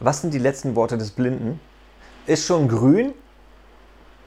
Was sind die letzten Worte des Blinden? Ist schon grün